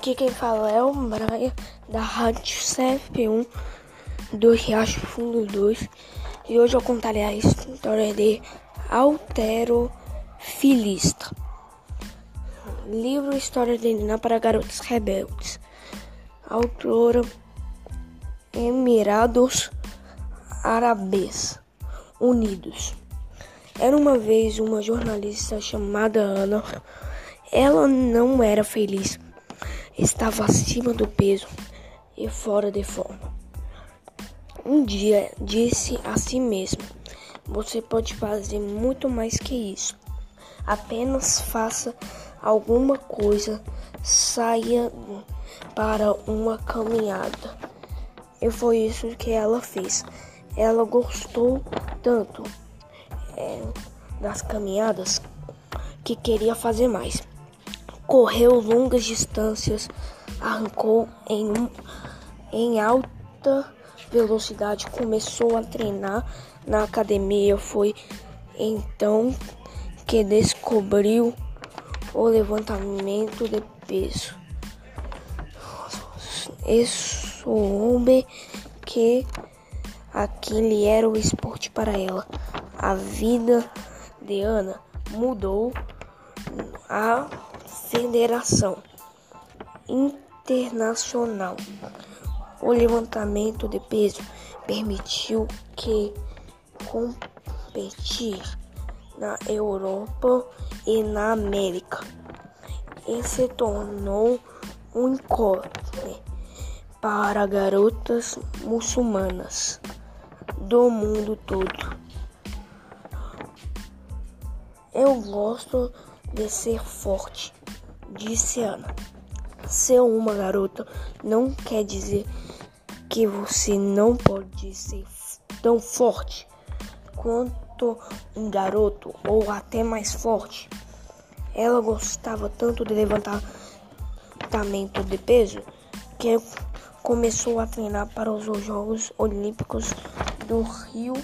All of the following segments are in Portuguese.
Aqui quem fala é o Braia da Rádio CFP1 do Riacho Fundo 2 e hoje eu contarei a história de Filista. Livro História de Nina para Garotos Rebeldes. Autora Emirados Árabes Unidos. Era uma vez uma jornalista chamada Ana. Ela não era feliz estava acima do peso e fora de forma. Um dia disse a si mesmo: Você pode fazer muito mais que isso. Apenas faça alguma coisa, saia para uma caminhada. E foi isso que ela fez. Ela gostou tanto é, das caminhadas que queria fazer mais correu longas distâncias, arrancou em, um, em alta velocidade, começou a treinar na academia. Foi então que descobriu o levantamento de peso. E soube que aquele era o esporte para ela. A vida de Ana mudou a Federação Internacional. O levantamento de peso permitiu que competir na Europa e na América e se tornou um ícone para garotas muçulmanas do mundo todo. Eu gosto de ser forte disse Ana. Ser uma garota não quer dizer que você não pode ser tão forte quanto um garoto ou até mais forte. Ela gostava tanto de levantamento de peso que começou a treinar para os Jogos Olímpicos do Rio.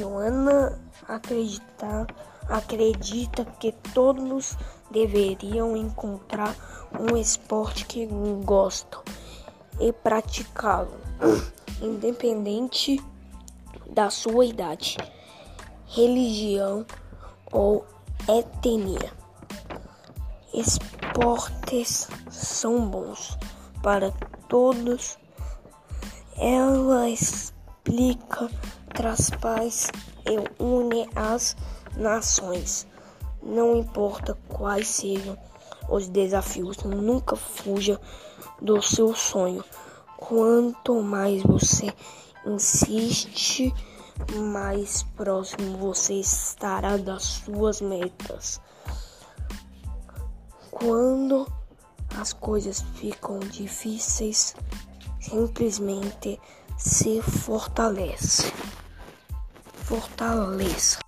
Ana acreditar acredita que todos deveriam encontrar um esporte que gostam e praticá-lo, independente da sua idade, religião ou etnia. Esportes são bons para todos. Ela explica, traz paz e une as nações. Não importa quais sejam os desafios, nunca fuja do seu sonho. Quanto mais você insiste, mais próximo você estará das suas metas. Quando as coisas ficam difíceis, simplesmente se fortalece. Fortaleça.